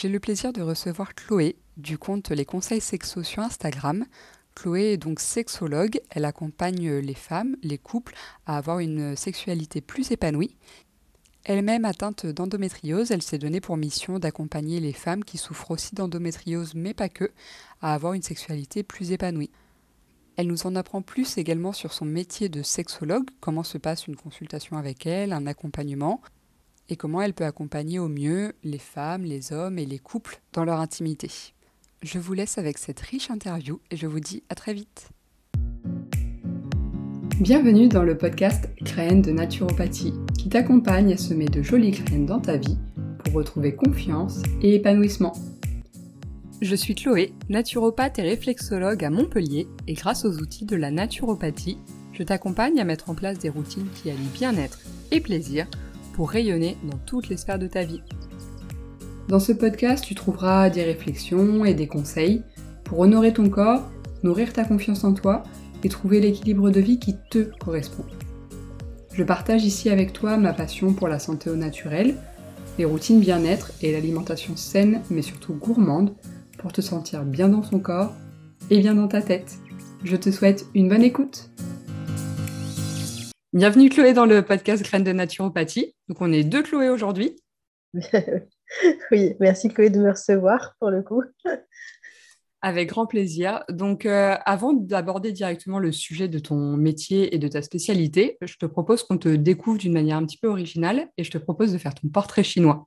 J'ai le plaisir de recevoir Chloé du compte Les Conseils Sexo sur Instagram. Chloé est donc sexologue, elle accompagne les femmes, les couples à avoir une sexualité plus épanouie. Elle-même atteinte d'endométriose, elle s'est donnée pour mission d'accompagner les femmes qui souffrent aussi d'endométriose, mais pas que, à avoir une sexualité plus épanouie. Elle nous en apprend plus également sur son métier de sexologue, comment se passe une consultation avec elle, un accompagnement, et comment elle peut accompagner au mieux les femmes, les hommes et les couples dans leur intimité. Je vous laisse avec cette riche interview et je vous dis à très vite. Bienvenue dans le podcast Graines de naturopathie qui t'accompagne à semer de jolies graines dans ta vie pour retrouver confiance et épanouissement. Je suis Chloé, naturopathe et réflexologue à Montpellier et grâce aux outils de la naturopathie, je t'accompagne à mettre en place des routines qui allient bien-être et plaisir pour rayonner dans toutes les sphères de ta vie. Dans ce podcast, tu trouveras des réflexions et des conseils pour honorer ton corps, nourrir ta confiance en toi et trouver l'équilibre de vie qui te correspond. Je partage ici avec toi ma passion pour la santé au naturel, les routines bien-être et l'alimentation saine mais surtout gourmande pour te sentir bien dans ton corps et bien dans ta tête. Je te souhaite une bonne écoute. Bienvenue Chloé dans le podcast Graines de naturopathie. Donc on est deux Chloé aujourd'hui. oui, merci Chloé de me recevoir pour le coup. Avec grand plaisir. Donc euh, avant d'aborder directement le sujet de ton métier et de ta spécialité, je te propose qu'on te découvre d'une manière un petit peu originale et je te propose de faire ton portrait chinois.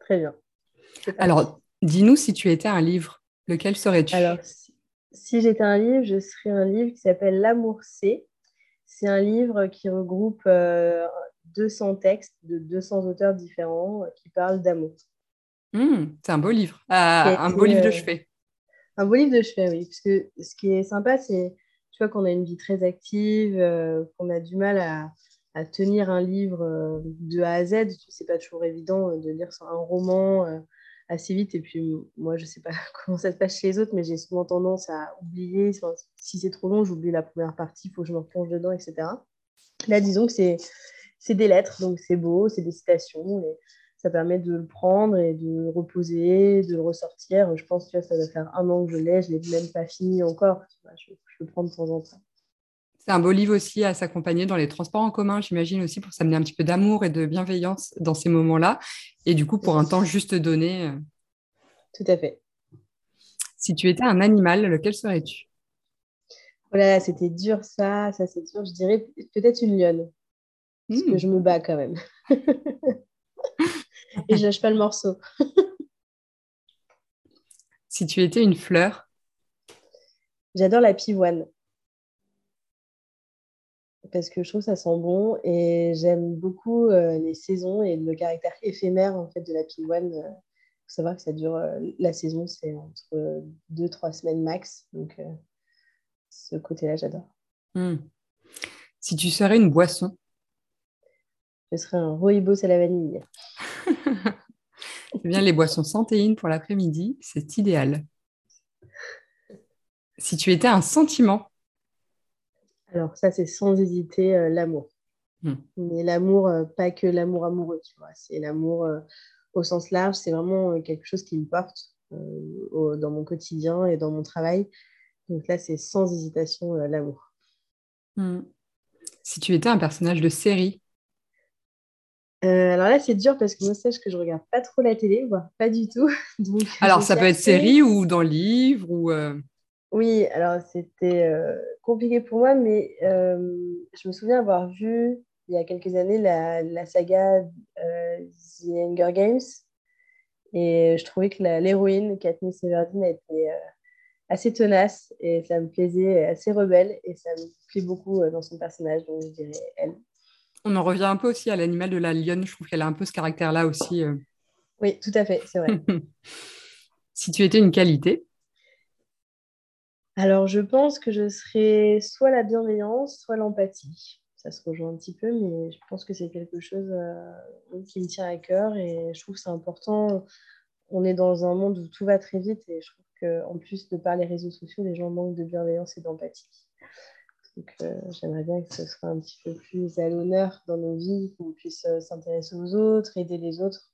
Très bien. Alors, dis-nous si tu étais un livre, lequel serais-tu? Alors, si, si j'étais un livre, je serais un livre qui s'appelle L'amour c'est c'est un livre qui regroupe 200 euh, textes de 200 auteurs différents euh, qui parlent d'amour. Mmh, c'est un beau livre, ah, un beau livre de euh, chevet. Un beau livre de chevet, oui. Parce que ce qui est sympa, c'est tu vois qu'on a une vie très active, qu'on a du mal à, tenir un livre de A à Z. Ce n'est pas toujours évident de lire un roman assez vite. Et puis, moi, je sais pas comment ça se passe chez les autres, mais j'ai souvent tendance à oublier. Si c'est trop long, j'oublie la première partie, il faut que je me replonge dedans, etc. Là, disons que c'est des lettres, donc c'est beau, c'est des citations. Et ça permet de le prendre et de reposer, de le ressortir. Je pense que ça va faire un an que je l'ai, je l'ai même pas fini encore. Je, je le prends de temps en temps. C'est un beau livre aussi à s'accompagner dans les transports en commun, j'imagine aussi, pour s'amener un petit peu d'amour et de bienveillance dans ces moments-là. Et du coup, pour un temps juste donné. Euh, Tout à fait. Si tu étais un animal, lequel serais-tu? Voilà, c'était dur ça, ça c'est dur. Je dirais peut-être une lionne. Parce que hmm. je me bats quand même. et je lâche pas le morceau. si tu étais une fleur? J'adore la pivoine parce que je trouve que ça sent bon et j'aime beaucoup euh, les saisons et le caractère éphémère en fait de la pivoine. Il euh, faut savoir que ça dure, euh, la saison c'est entre 2-3 semaines max, donc ce côté-là j'adore. Hmm. Si tu serais une boisson? Je serais un rooibos à la vanille. c'est bien les boissons sans pour l'après-midi, c'est idéal. Si tu étais un sentiment alors ça, c'est sans hésiter euh, l'amour. Hmm. Mais l'amour, euh, pas que l'amour amoureux, tu vois. C'est l'amour euh, au sens large. C'est vraiment quelque chose qui me porte dans mon quotidien et dans mon travail. Donc là, c'est sans hésitation l'amour. Hmm. Si tu étais un personnage de série alors là, c'est dur parce que moi, sache que je regarde pas trop la télé, voire pas du tout. alors, ça peut être série ou dans livre ou. Oui, alors c'était euh, compliqué pour moi, mais euh, je me souviens avoir vu il y a quelques années la, saga euh, The Hunger Games. Et je trouvais que l'héroïne, Katniss Everdeen, était assez tenace et ça me plaisait, assez rebelle et ça me plaît beaucoup dans son personnage, donc je dirais elle. On en revient un peu aussi à l'animal de la lionne, je trouve qu'elle a un peu ce caractère-là aussi. Oui, tout à fait, c'est vrai. si tu étais une qualité alors, je pense que je serais soit la bienveillance, soit l'empathie. Ça se rejoint un petit peu, mais je pense que c'est quelque chose euh, qui me tient à cœur et je trouve que c'est important. On est dans un monde où tout va très vite et je trouve qu'en plus de par les réseaux sociaux, les gens manquent de bienveillance et d'empathie. Donc, euh, j'aimerais bien que ce soit un petit peu plus à l'honneur dans nos vies, qu'on puisse euh, s'intéresser aux autres, aider les autres.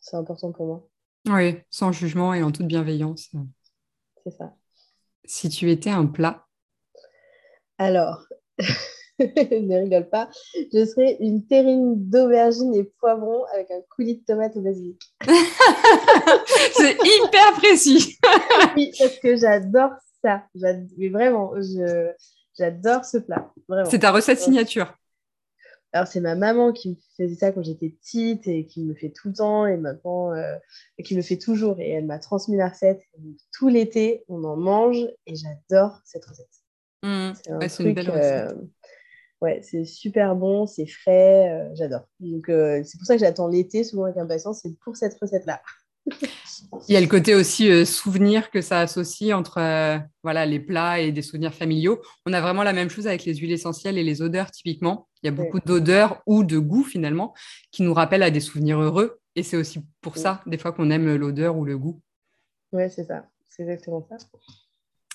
C'est important pour moi. Oui, sans jugement et en toute bienveillance. C'est ça. Si tu étais un plat? Alors, ne rigole pas, je serais une terrine d'aubergine et poivron avec un coulis de tomate au basilic. C'est hyper précis. oui, parce que j'adore ça. Mais vraiment, j'adore ce plat. C'est ta recette signature. Alors, c'est ma maman qui me faisait ça quand j'étais petite et qui me fait tout le temps et maintenant, euh, et qui me fait toujours. Et elle m'a transmis la recette. tout l'été, on en mange et j'adore cette recette. Mmh. c'est une belle recette. Euh, ouais, c'est super bon, c'est frais, euh, j'adore. Donc, c'est pour ça que j'attends l'été souvent avec impatience, c'est pour cette recette-là. Il y a le côté aussi euh, souvenir que ça associe entre euh, voilà, les plats et des souvenirs familiaux. On a vraiment la même chose avec les huiles essentielles et les odeurs, typiquement. Il y a beaucoup d'odeurs ou de goûts, finalement, qui nous rappellent à des souvenirs heureux. Et c'est aussi pour ça, des fois, qu'on aime l'odeur ou le goût. Oui, c'est ça. C'est exactement ça.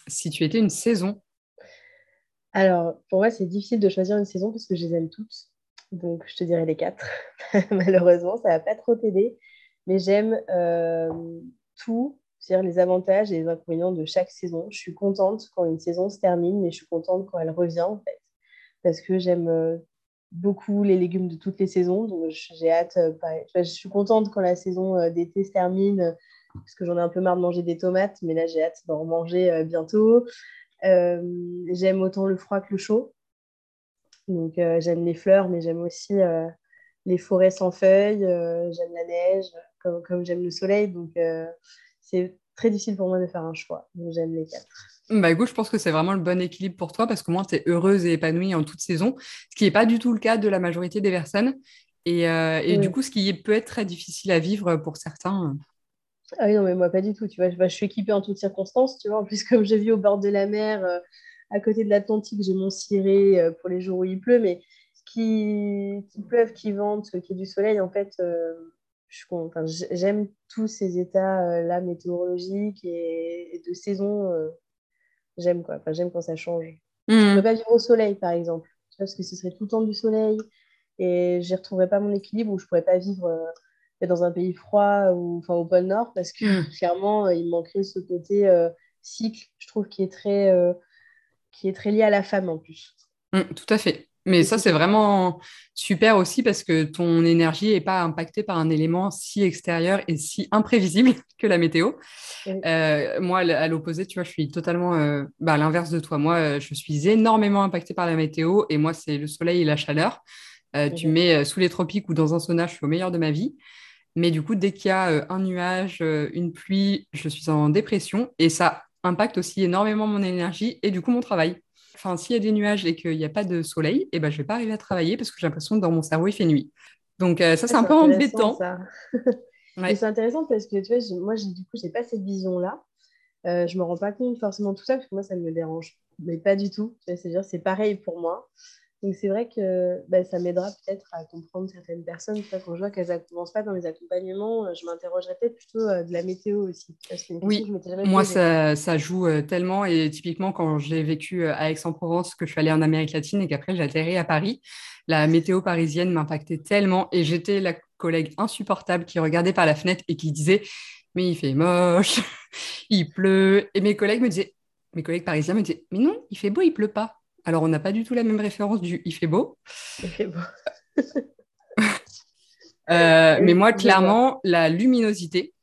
Si tu étais une saison Alors, pour moi, c'est difficile de choisir une saison parce que je les aime toutes. Donc, je te dirais les quatre. Malheureusement, ça ne va pas trop t'aider mais j'aime euh, tout, c'est-à-dire les avantages et les inconvénients de chaque saison. Je suis contente quand une saison se termine, mais je suis contente quand elle revient, en fait, parce que j'aime euh, beaucoup les légumes de toutes les saisons, donc j'ai hâte, euh, je suis contente quand la saison d'été se termine, parce que j'en ai un peu marre de manger des tomates, mais là j'ai hâte d'en manger bientôt. j'aime autant le froid que le chaud. Donc j'aime les fleurs, mais j'aime aussi les forêts sans feuilles, j'aime la neige, comme, j'aime le soleil. Donc, euh, c'est très difficile pour moi de faire un choix. J'aime les quatre. Bah écoute, je pense que c'est vraiment le bon équilibre pour toi parce que moi, tu es heureuse et épanouie en toute saison, ce qui n'est pas du tout le cas de la majorité des personnes. Et, euh, du coup, ce qui peut être très difficile à vivre pour certains. Ah oui, non, mais moi, pas du tout. Tu vois, je, suis équipée en toutes circonstances. Tu vois, en plus, comme je vis au bord de la mer, euh, à côté de l'Atlantique, j'ai mon ciré pour les jours où il pleut. Mais qui, qui pleuve, qui vente, qui est du soleil, en fait, j'aime tous ces états-là météorologiques et, de saison. Euh, j'aime quoi. Enfin, j'aime quand ça change. Je ne mmh. peux pas vivre au soleil, par exemple, parce que ce serait tout le temps du soleil et je n'y retrouverais pas mon équilibre ou je ne pourrais pas vivre euh, dans un pays froid ou enfin, au pôle Nord parce que mmh. clairement, il manquerait ce côté euh, cycle, je trouve, qui est, très, qui est très lié à la femme en plus. Mmh, tout à fait. Mais ça, c'est vraiment super aussi parce que ton énergie n'est pas impactée par un élément si extérieur et si imprévisible que la météo. Euh, moi, à l'opposé, tu vois, je suis totalement euh, bah, à l'inverse de toi. Moi, euh, je suis énormément impactée par la météo et moi, c'est le soleil et la chaleur. Tu mets sous les tropiques ou dans un sauna, je suis au meilleur de ma vie. Mais du coup, dès qu'il y a un nuage, une pluie, je suis en dépression et ça impacte aussi énormément mon énergie et du coup mon travail enfin, s'il y a des nuages et qu'il n'y a pas de soleil, et eh ben, je ne vais pas arriver à travailler parce que j'ai l'impression que dans mon cerveau, il fait nuit. Donc, euh, ça, c'est un peu embêtant. C'est intéressant parce que, tu vois, moi, du coup, je n'ai pas cette vision-là. Euh, je ne me rends pas compte forcément de tout ça parce que moi, ça me dérange. Mais pas du tout. C'est-à-dire, c'est pareil pour moi. Donc c'est vrai que bah, ça m'aidera peut-être à comprendre certaines personnes. Quand je vois qu'elles n'avancent pas dans les accompagnements, euh, je m'interrogerai peut-être plutôt euh, de la météo aussi. Oui, moi ça, ça, joue euh, tellement. Et typiquement, quand j'ai vécu à Aix-en-Provence, que je suis allée en Amérique latine et qu'après j'ai atterri à Paris, la météo parisienne m'impactait tellement. Et j'étais la collègue insupportable qui regardait par la fenêtre et qui disait Mais il fait moche, il pleut. Et mes collègues me disaient mes collègues parisiens me disaient Mais non, il fait beau, il pleut pas. Alors, on n'a pas du tout la même référence du il fait beau. Il fait beau. Euh, mais moi, clairement, la luminosité,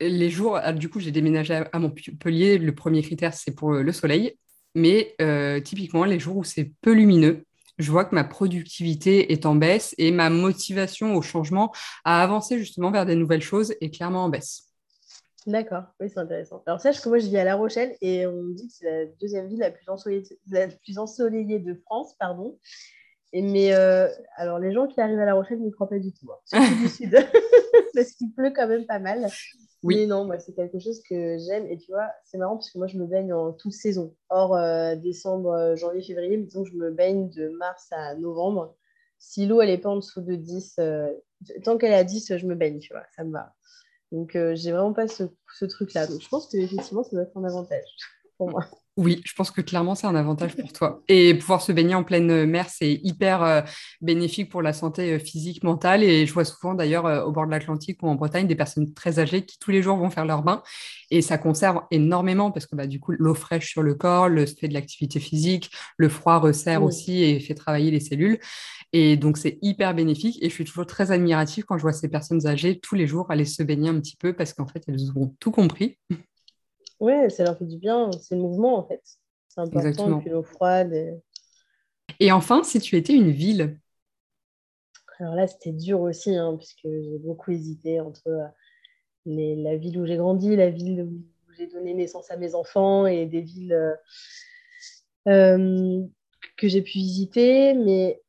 les jours, ah, du coup, j'ai déménagé à, Montpellier. Le premier critère, c'est pour le soleil. Mais euh, typiquement, les jours où c'est peu lumineux, je vois que ma productivité est en baisse et ma motivation au changement, à avancer justement vers des nouvelles choses, est clairement en baisse. D'accord, oui, c'est intéressant. Alors, sache que moi, je vis à La Rochelle et on me dit que c'est la deuxième ville la plus ensoleillée, la plus ensoleillée de France, pardon. Et, mais euh, alors, les gens qui arrivent à La Rochelle n'y croient pas du tout, hein, surtout du sud, parce qu'il pleut quand même pas mal. Oui. Mais non, moi, c'est quelque chose que j'aime. Et tu vois, c'est marrant parce que moi, je me baigne en toute saison. Hors euh, décembre, euh, janvier, février, mais disons je me baigne de mars à novembre. Si l'eau, elle n'est pas en dessous de 10, tant qu'elle est à 10, je me baigne, tu vois, ça me va. Donc, euh, j'ai vraiment pas ce, truc-là. Donc, je pense qu'effectivement, ça doit être un avantage pour moi. Oui, je pense que clairement, c'est un avantage pour toi. Et pouvoir se baigner en pleine mer, c'est hyper euh, bénéfique pour la santé euh, physique, mentale. Et je vois souvent d'ailleurs euh, au bord de l'Atlantique ou en Bretagne des personnes très âgées qui tous les jours vont faire leur bain. Et ça conserve énormément parce que bah, du coup, l'eau fraîche sur le corps, le fait de l'activité physique, le froid resserre aussi et fait travailler les cellules. Et donc, c'est hyper bénéfique. Et je suis toujours très admirative quand je vois ces personnes âgées tous les jours aller se baigner un petit peu parce qu'en fait, elles ont tout compris. Ouais, ça leur fait du bien. C'est le mouvement, en fait. C'est important. Exactement. Et puis l'eau froide. Et... enfin, si tu étais une ville? Alors là, c'était dur aussi, hein, puisque j'ai beaucoup hésité entre euh, la ville où j'ai grandi, la ville où j'ai donné naissance à mes enfants et des villes euh, euh, que j'ai pu visiter. Mais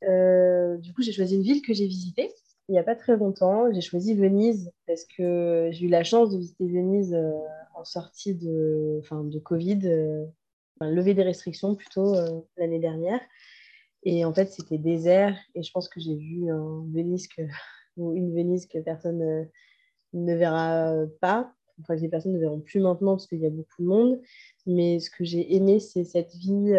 du coup, j'ai choisi une ville que j'ai visitée il n'y a pas très longtemps. J'ai choisi Venise parce que j'ai eu la chance de visiter Venise en sortie de, enfin, de Covid, euh, enfin, lever des restrictions plutôt euh, l'année dernière. Et en fait, c'était désert. Et je pense que j'ai vu un Venise que, ou une Venise que personne euh, ne verra pas. Enfin, les personnes ne verront plus maintenant parce qu'il y a beaucoup de monde. Mais ce que j'ai aimé, c'est cette vie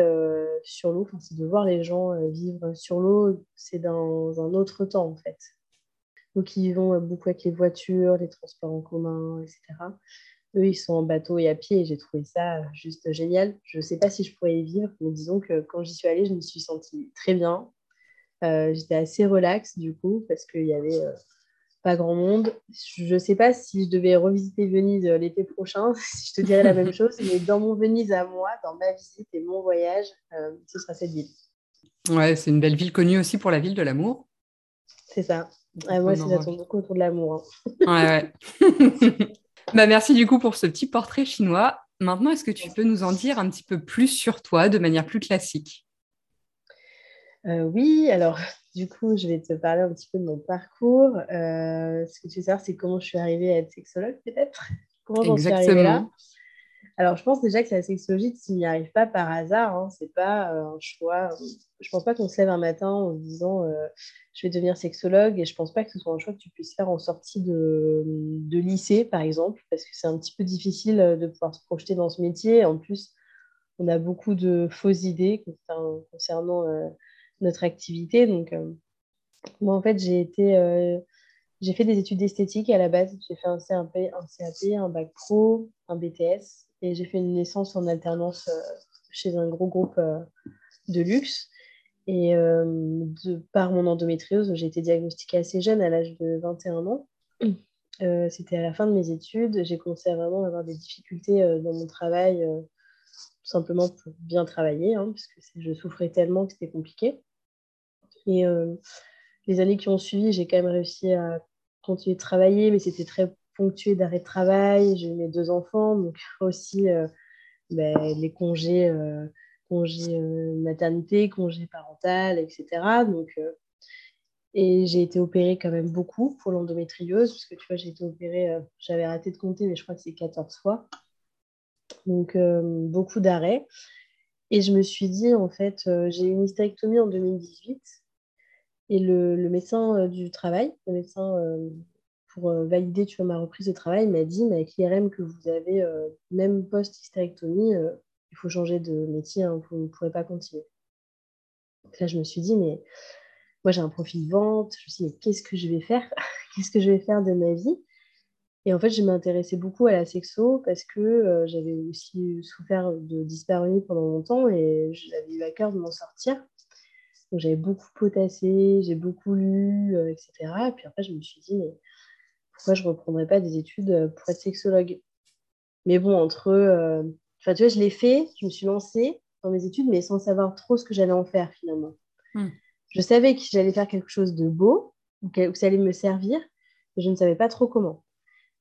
sur l'eau. Enfin, c'est de voir les gens vivre sur l'eau. C'est dans un autre temps, en fait. Donc, ils vont beaucoup avec les voitures, les transports en commun, etc. Eux, ils sont en bateau et à pied et j'ai trouvé ça juste génial. Je ne sais pas si je pourrais y vivre, mais disons que quand j'y suis allée, je me suis sentie très bien. Euh, j'étais assez relax du coup parce qu'il y avait euh, pas grand monde. Je ne sais pas si je devais revisiter Venise euh, l'été prochain, si je te dirais la même chose, mais dans mon Venise à moi, dans ma visite et mon voyage, ce sera cette ville. Ouais, c'est une belle ville connue aussi pour la ville de l'amour. C'est ça. Moi, ça tourne beaucoup autour de l'amour. Hein. Ouais, ouais. Bah, merci du coup pour ce petit portrait chinois. Maintenant, est-ce que tu peux nous en dire un petit peu plus sur toi de manière plus classique? Euh, Oui, alors du coup, je vais te parler un petit peu de mon parcours. Euh, ce que tu veux savoir, c'est comment je suis arrivée à être sexologue peut-être? Comment j'en suis arrivée là? Alors, je pense déjà que la sexologie, tu n'y arrives pas par hasard. Hein. Ce n'est pas euh, un choix. Je ne pense pas qu'on se lève un matin en se disant euh, je vais devenir sexologue. Et je pense pas que ce soit un choix que tu puisses faire en sortie de, lycée, par exemple, parce que c'est un petit peu difficile euh, de pouvoir se projeter dans ce métier. En plus, on a beaucoup de fausses idées concernant notre activité. Donc, moi, en fait, j'ai été. j'ai fait des études d'esthétique à la base. J'ai fait un CAP, un CAP, un bac pro, un BTS et j'ai fait une naissance en alternance euh, chez un gros groupe euh, de luxe. Et euh, de, par mon endométriose, j'ai été diagnostiquée assez jeune, à l'âge de 21 ans. C'était à la fin de mes études. J'ai commencé à vraiment avoir des difficultés dans mon travail, tout simplement pour bien travailler, hein, parce que je souffrais tellement que c'était compliqué. Et les années qui ont suivi, j'ai quand même réussi à continuer de travailler, mais c'était très ponctué d'arrêt de travail. J'ai mes deux enfants, donc aussi euh, ben, les congés, euh, congés euh, maternité, congés parental, etc. Donc, et j'ai été opérée quand même beaucoup pour l'endométriose, parce que tu vois, j'ai été opérée, j'avais arrêté de compter, mais je crois que c'est 14 fois. Donc, beaucoup d'arrêts. Et je me suis dit, en fait, j'ai eu une hystérectomie en 2018. Et le médecin du travail, le médecin pour euh, valider ma reprise de travail, m'a dit, mais avec l'IRM que vous avez, euh, même post-hystérectomie, euh, il faut changer de métier, hein, vous ne pourrez pas continuer. là, je me suis dit, mais moi, j'ai un profil de vente. Je me suis dit, mais qu'est-ce que je vais faire? Qu'est-ce que je vais faire de ma vie? Et en fait, je m'intéressais beaucoup à la sexo parce que j'avais aussi souffert de dyspareunie pendant longtemps et j'avais eu à cœur de m'en sortir. Donc, j'avais beaucoup potassé, j'ai beaucoup lu, etc. Et puis après, je me suis dit, mais pourquoi je ne reprendrais pas des études euh, pour être sexologue? Mais bon, entre. Euh, enfin, tu vois, je l'ai fait, je me suis lancée dans mes études, mais sans savoir trop ce que j'allais en faire finalement. Hmm. Je savais que j'allais faire quelque chose de beau, ou que ça allait me servir, mais je ne savais pas trop comment.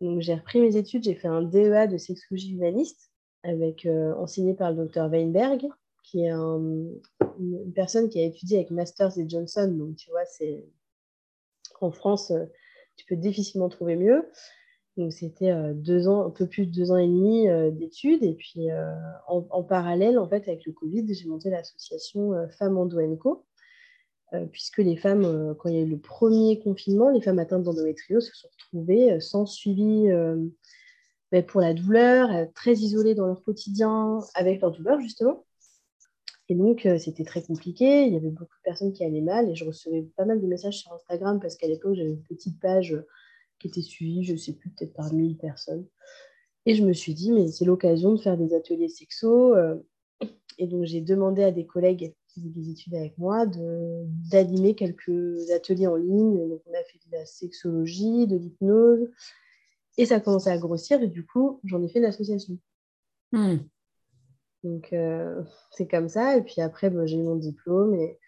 Donc, j'ai repris mes études, j'ai fait un DEA de sexologie humaniste, avec, euh, enseigné par le docteur Weinberg, qui est une personne qui a étudié avec Masters et Johnson. Donc, tu vois, c'est en France, tu peux difficilement trouver mieux. Donc, c'était euh, deux ans, un peu plus de deux ans et demi euh, d'études. Et puis, euh, en, parallèle, en fait, avec le Covid, j'ai monté l'association Femmes Endo Co. puisque les femmes, quand il y a eu le premier confinement, les femmes atteintes d'endométriose se sont retrouvées sans suivi ben, pour la douleur, très isolées dans leur quotidien avec leur douleur, justement. Et donc, c'était très compliqué. Il y avait beaucoup de personnes qui allaient mal et je recevais pas mal de messages sur Instagram parce qu'à l'époque, j'avais une petite page qui était suivie, je ne sais plus, peut-être par 1000 personnes. Et je me suis dit, mais c'est l'occasion de faire des ateliers sexo. Et donc, j'ai demandé à des collègues qui faisaient des études avec moi d'animer quelques ateliers en ligne. Donc, on a fait de la sexologie, de l'hypnose. Et ça a commencé à grossir. Et du coup, j'en ai fait une association. Hmm. Donc, euh, c'est comme ça. Et puis après, j'ai eu mon diplôme et,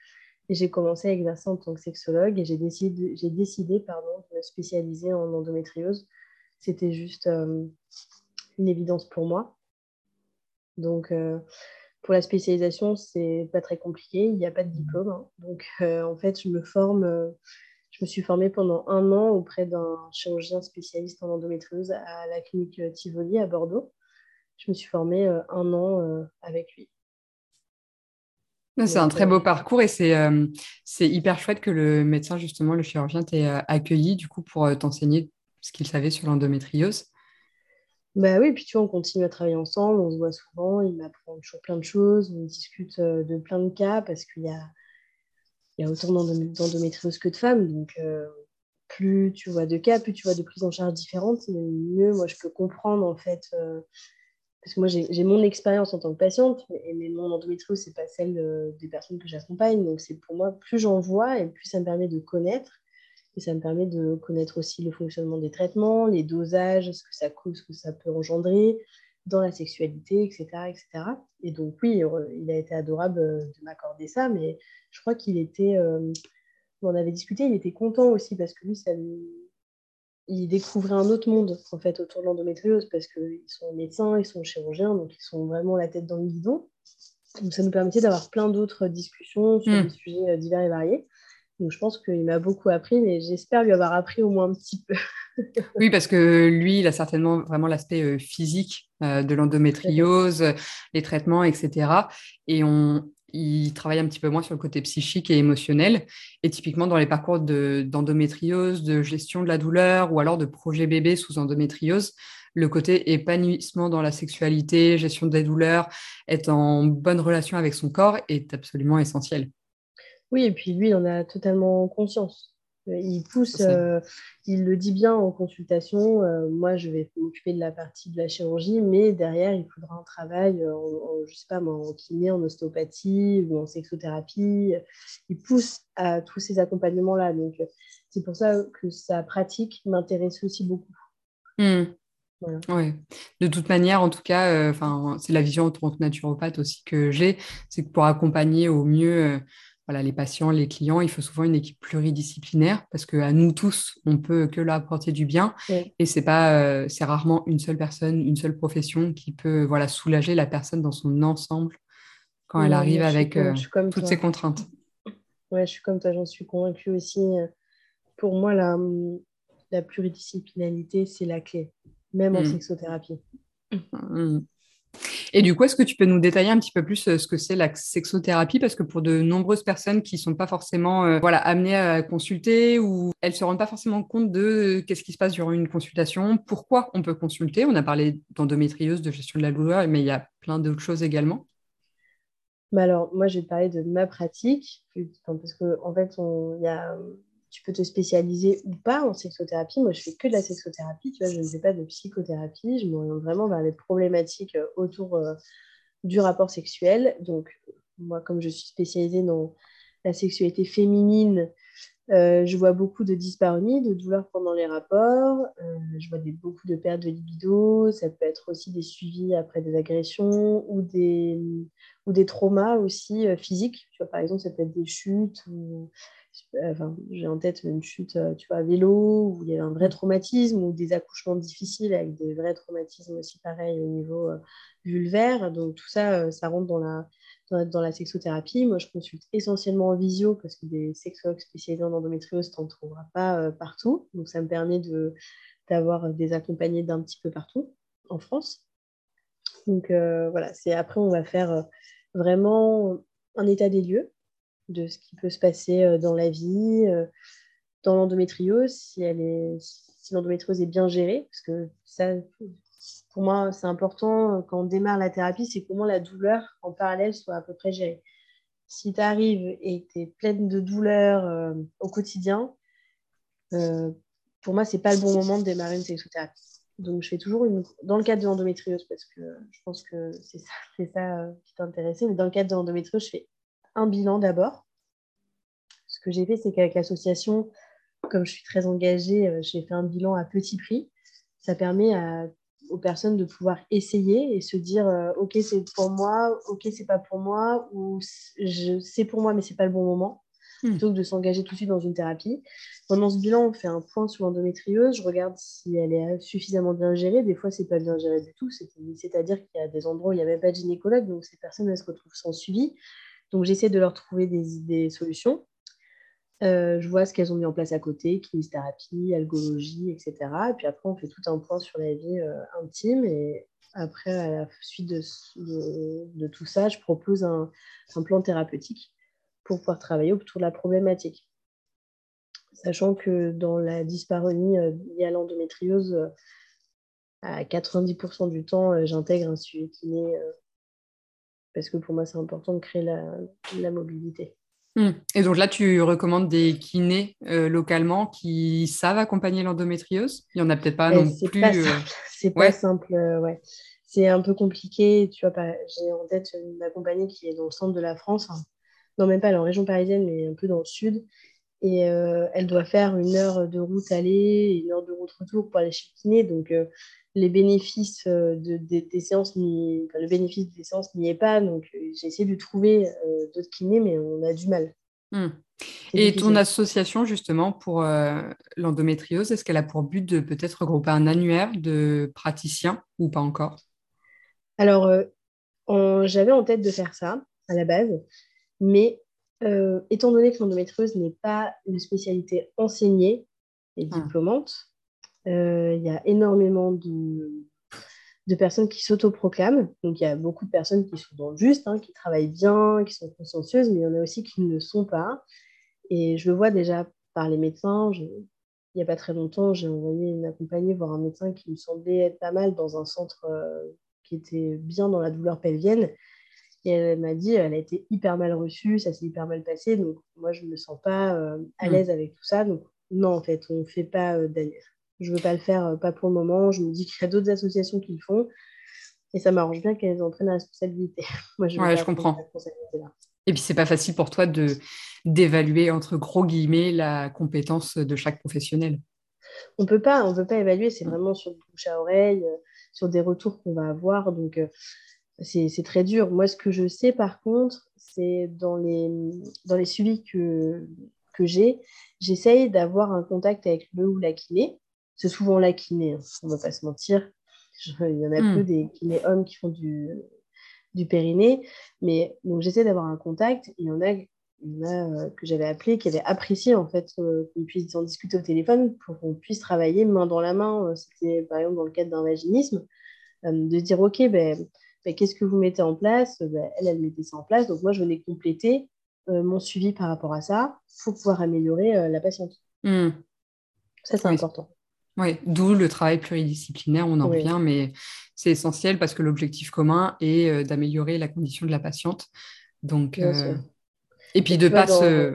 j'ai commencé à exercer en tant que sexologue. Et j'ai décidé, j'ai décidé pardon, de me spécialiser en endométriose. C'était juste euh, une évidence pour moi. Donc, euh, pour la spécialisation, c'est pas très compliqué. Il n'y a pas de diplôme. Hein. Donc, en fait, je me forme. je me suis formée pendant un an auprès d'un chirurgien spécialiste en endométriose à la clinique Tivoli à Bordeaux je me suis formée euh, un an euh, avec lui. C'est un très beau euh, parcours et c'est hyper chouette que le médecin, justement, le chirurgien, t'ait accueilli du coup pour t'enseigner ce qu'il savait sur l'endométriose. Bah oui, puis tu vois, on continue à travailler ensemble, on se voit souvent, il m'apprend toujours plein de choses, on discute de plein de cas parce qu'il y a, il y a autant d'endométriose que de femmes. Donc, plus tu vois de cas, plus tu vois de prises en charge différentes, mieux moi je peux comprendre en fait parce que moi j'ai mon expérience en tant que patiente, mais, mon endométriose, ce n'est pas celle euh, des personnes que j'accompagne. Donc c'est pour moi, plus j'en vois et plus ça me permet de connaître. Et ça me permet de connaître aussi le fonctionnement des traitements, les dosages, ce que ça coûte, ce que ça peut engendrer dans la sexualité, etc. etc. Et donc oui, il a été adorable euh, de m'accorder ça, mais je crois qu'il était, euh, on avait discuté, il était content aussi parce que lui, ça lui, ils découvraient un autre monde en fait autour de l'endométriose parce qu'ils sont médecins, ils sont chirurgiens, donc ils sont vraiment la tête dans le guidon. Donc ça nous permettait d'avoir plein d'autres discussions sur hmm. des sujets euh, divers et variés. Donc je pense qu'il m'a beaucoup appris, mais j'espère lui avoir appris au moins un petit peu. oui, parce que lui, il a certainement vraiment l'aspect euh, physique euh, de l'endométriose, les traitements, etc. Et on, il travaille un petit peu moins sur le côté psychique et émotionnel. Et typiquement, dans les parcours d'endométriose, de, gestion de la douleur ou alors de projet bébé sous endométriose, le côté épanouissement dans la sexualité, gestion des douleurs, être en bonne relation avec son corps est absolument essentiel. Oui, et puis lui, il en a totalement conscience. Il pousse, euh, il le dit bien en consultation. Euh, moi, je vais m'occuper de la partie de la chirurgie, mais derrière, il faudra un travail en, je sais pas, en kiné, en ostéopathie ou en sexothérapie. Il pousse à tous ces accompagnements-là. Donc, c'est pour ça que sa pratique m'intéresse aussi beaucoup. Hmm. Ouais. De toute manière, en tout cas, euh, c'est la vision en tant que naturopathe aussi que j'ai, c'est que pour accompagner au mieux voilà, les patients, les clients, il faut souvent une équipe pluridisciplinaire parce qu'à nous tous, on peut que leur apporter du bien. Et c'est pas, euh, c'est rarement une seule personne, une seule profession qui peut voilà, soulager la personne dans son ensemble quand elle arrive avec euh, toutes ces contraintes. Ouais, je suis comme toi, j'en suis convaincue aussi. Pour moi, la, la pluridisciplinarité, c'est la clé, même en mmh. sexothérapie. Mmh. Et du coup, est-ce que tu peux nous détailler un petit peu plus euh, ce que c'est la sexothérapie? Parce que pour de nombreuses personnes qui ne sont pas forcément euh, voilà, amenées à consulter ou elles ne se rendent pas forcément compte de euh, qu'est-ce qui se passe durant une consultation, pourquoi on peut consulter? On a parlé d'endométriose, de gestion de la douleur, mais il y a plein d'autres choses également. Alors, moi, je vais parler de ma pratique, parce qu'en en fait, il y a tu peux te spécialiser ou pas en sexothérapie. Moi, je fais que de la sexothérapie, tu vois, je ne fais pas de psychothérapie. Je m'oriente vraiment vers les problématiques euh, autour euh, du rapport sexuel. Donc, moi, comme je suis spécialisée dans la sexualité féminine, euh, je vois beaucoup de dyspareunie, de douleurs pendant les rapports. je vois beaucoup de pertes de libido. Ça peut être aussi des suivis après des agressions ou des, ou des traumas aussi physiques. Tu vois, par exemple, ça peut être des chutes ou j'ai en tête une chute euh, tu vois, à vélo où il y a un vrai traumatisme ou des accouchements difficiles avec des vrais traumatismes aussi pareil au niveau euh, vulvaire. Donc tout ça, euh, ça rentre dans la, dans la, sexothérapie. Moi, je consulte essentiellement en visio parce que des sexologues spécialisés en endométriose, tu n'en trouveras pas partout. Donc ça me permet d'avoir des accompagnés d'un petit peu partout en France. Donc voilà, c'est après on va faire vraiment un état des lieux de ce qui peut se passer euh, dans la vie, euh, dans l'endométriose, si, elle est, si l'endométriose est bien gérée, parce que ça, pour moi, c'est important quand on démarre la thérapie, c'est comment la douleur en parallèle soit à peu près gérée. Si tu arrives et tu es pleine de douleur au quotidien, pour moi, c'est pas le bon moment de démarrer une sexothérapie. Donc, je fais toujours une. Dans le cadre de l'endométriose, parce que je pense que c'est ça, ça euh, qui t'intéressait, mais dans le cadre de l'endométriose, je fais un bilan d'abord. Ce que j'ai fait, c'est qu'avec l'association, comme je suis très engagée, euh, j'ai fait un bilan à petit prix. Ça permet aux personnes de pouvoir essayer et se dire euh, Ok, c'est pour moi, ok, c'est pas pour moi, ou c'est pour moi, mais c'est pas le bon moment. Hmm. plutôt que de s'engager tout de suite dans une thérapie. Pendant ce bilan, on fait un point sur l'endométriose. Je regarde si elle est suffisamment bien gérée. Des fois, c'est pas bien géré du tout. C'est-à-dire qu'il y a des endroits où il n'y a même pas de gynécologue, donc ces personnes elles se retrouvent sans suivi. Donc, j'essaie de leur trouver des, solutions. Euh, je vois ce qu'elles ont mis en place à côté, kinésithérapie, algologie, etc. Et puis après, on fait tout un point sur la vie euh, intime. Et après, à la suite de, tout ça, je propose un, plan thérapeutique pour pouvoir travailler autour de la problématique. Sachant que dans la dysparonie euh, liée à l'endométriose, euh, à 90% du temps, j'intègre un suivi kiné parce que pour moi, c'est important de créer la, mobilité. Hmm. Et donc là, tu recommandes des kinés localement qui savent accompagner l'endométriose? Il n'y en a peut-être pas non plus. C'est pas simple, ouais. C'est un peu compliqué. Tu vois, j'ai en tête une accompagnée qui est dans le centre de la France. Hein non même pas, elle est en région parisienne, mais un peu dans le sud. Et euh, elle doit faire une heure de route aller et une heure de route retour pour aller chez le kiné. Donc, euh, les bénéfices euh, de, des séances, le bénéfice des séances n'y est pas. Donc, j'ai essayé de trouver d'autres kinés, mais on a du mal. Hmm. Et ton association, justement, pour l'endométriose, est-ce qu'elle a pour but de peut-être regrouper un annuaire de praticiens ou pas encore? Alors, j'avais en tête de faire ça à la base. Mais euh, étant donné que l'endométriose n'est pas une spécialité enseignée et ah. diplômante, euh, il y a énormément de, personnes qui s'autoproclament. Donc, il y a beaucoup de personnes qui sont dans le juste, hein, qui travaillent bien, qui sont consciencieuses, mais il y en a aussi qui ne le sont pas. Et je le vois déjà par les médecins. il n'y a pas très longtemps, j'ai envoyé une accompagnée voir un médecin qui me semblait être pas mal dans un centre euh, qui était bien dans la douleur pelvienne. Et elle m'a dit, elle a été hyper mal reçue, ça s'est hyper mal passé. Donc, moi, je ne me sens pas euh, à mm. l'aise avec tout ça. Donc, non, en fait, on ne fait pas euh, Je ne veux pas le faire, euh, pas pour le moment. Je me dis qu'il y a d'autres associations qui le font. Et ça m'arrange bien qu'elles en prennent la responsabilité. moi, je, ouais, je comprends. Et puis, c'est pas facile pour toi de d'évaluer, entre gros guillemets, la compétence de chaque professionnel. On peut pas, on peut pas évaluer. C'est vraiment sur le bouche à oreille, sur des retours qu'on va avoir. Donc, c'est très dur. Moi, ce que je sais par contre, c'est dans les, dans les suivis que, que j'ai, j'essaye d'avoir un contact avec le ou la kiné. C'est souvent la kiné, hein, on ne va pas se mentir. il y en a hmm. peu des kinés hommes qui font du, du périnée. Mais donc, j'essaie d'avoir un contact. Il y en a, euh, que j'avais appelé qui avaient apprécié en fait euh, qu'on puisse en discuter au téléphone pour qu'on puisse travailler main dans la main. C'était par exemple dans le cadre d'un vaginisme. Euh, de dire, OK, ben bah, qu'est-ce que vous mettez en place? Bah, Elle, elle mettait ça en place. Donc moi, je venais compléter euh, mon suivi par rapport à ça pour pouvoir améliorer euh, la patiente. Hmm. Ça, c'est important. Oui, d'où le travail pluridisciplinaire, on en revient, mais c'est essentiel parce que l'objectif commun est euh, d'améliorer la condition de la patiente. Donc, et puis de ne pas se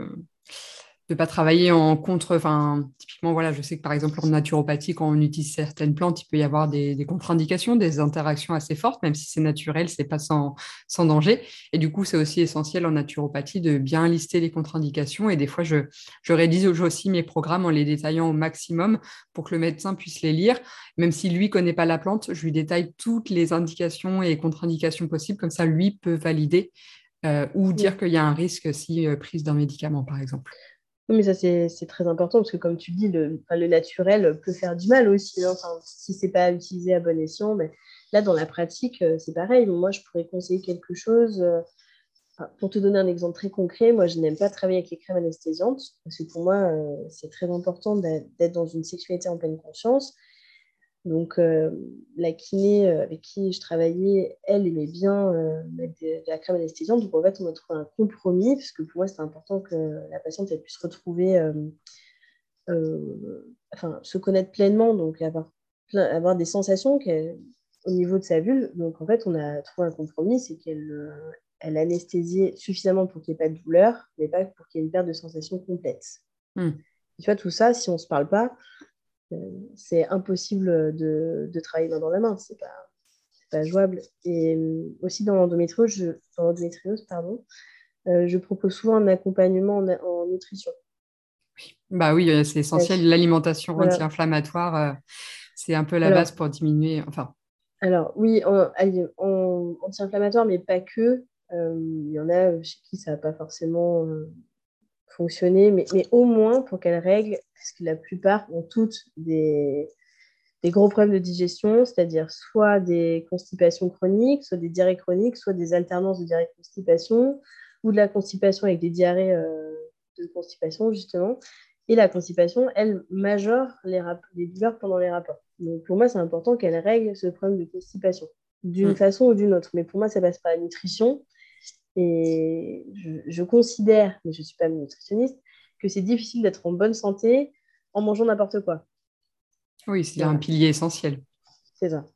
de pas travailler en contre. Enfin, typiquement, voilà, je sais que par exemple en naturopathie, quand on utilise certaines plantes, il peut y avoir des, contre-indications, des interactions assez fortes, même si c'est naturel, c'est pas sans, sans, danger. Et du coup, c'est aussi essentiel en naturopathie de bien lister les contre-indications. Et des fois, je, je rédige aussi mes programmes en les détaillant au maximum pour que le médecin puisse les lire. Même si lui connaît pas la plante, je lui détaille toutes les indications et contre-indications possibles. Comme ça, lui peut valider euh, ou dire qu'il y a un risque si euh, prise d'un médicament, par exemple mais ça, c'est très important parce que, comme tu dis, le, le naturel peut faire du mal aussi. Hein. si ce n'est pas utilisé à bon escient, mais là, dans la pratique, euh, c'est pareil. Moi, je pourrais conseiller quelque chose. Euh, pour te donner un exemple très concret, moi, je n'aime pas travailler avec les crèmes anesthésiantes parce que pour moi, euh, c'est très important d'être dans une sexualité en pleine conscience. Donc, euh, la kiné euh, avec qui je travaillais, elle aimait bien euh, mettre de, la crème anesthésiante. Donc, en fait, on a trouvé un compromis, parce que pour moi, c'était important que la patiente elle puisse retrouver, enfin, se connaître pleinement, donc avoir avoir des sensations au niveau de sa vulve. Donc, en fait, on a trouvé un compromis, c'est qu'elle elle anesthésiait suffisamment pour qu'il n'y ait pas de douleur, mais pas pour qu'il y ait une perte de sensation complète. Hmm. Tu vois, tout ça, si on ne se parle pas, c'est impossible de, de, travailler main dans la main. C'est pas, pas jouable. Et euh, aussi dans l'endométriose, je, pardon, je propose souvent un accompagnement en nutrition. Bah oui, euh, c'est essentiel. L'alimentation anti-inflammatoire, euh, c'est un peu la base pour diminuer. Enfin. Alors oui, en, anti-inflammatoire, mais pas que. Euh, il y en a chez qui ça n'a pas forcément mais, mais, au moins pour qu'elles règlent, parce que la plupart ont toutes des, des gros problèmes de digestion, c'est-à-dire soit des constipations chroniques, soit des diarrhées chroniques, soit des alternances de diarrhée constipation, ou de la constipation avec des diarrhées de constipation, justement. Et la constipation, elle majore les, les douleurs pendant les rapports. Donc pour moi, c'est important qu'elle règle ce problème de constipation, d'une mm. façon ou d'une autre. Mais pour moi, ça passe par la nutrition. Et je, considère, mais je ne suis pas nutritionniste, que c'est difficile d'être en bonne santé en mangeant n'importe quoi. Oui, c'est un pilier essentiel. C'est ça.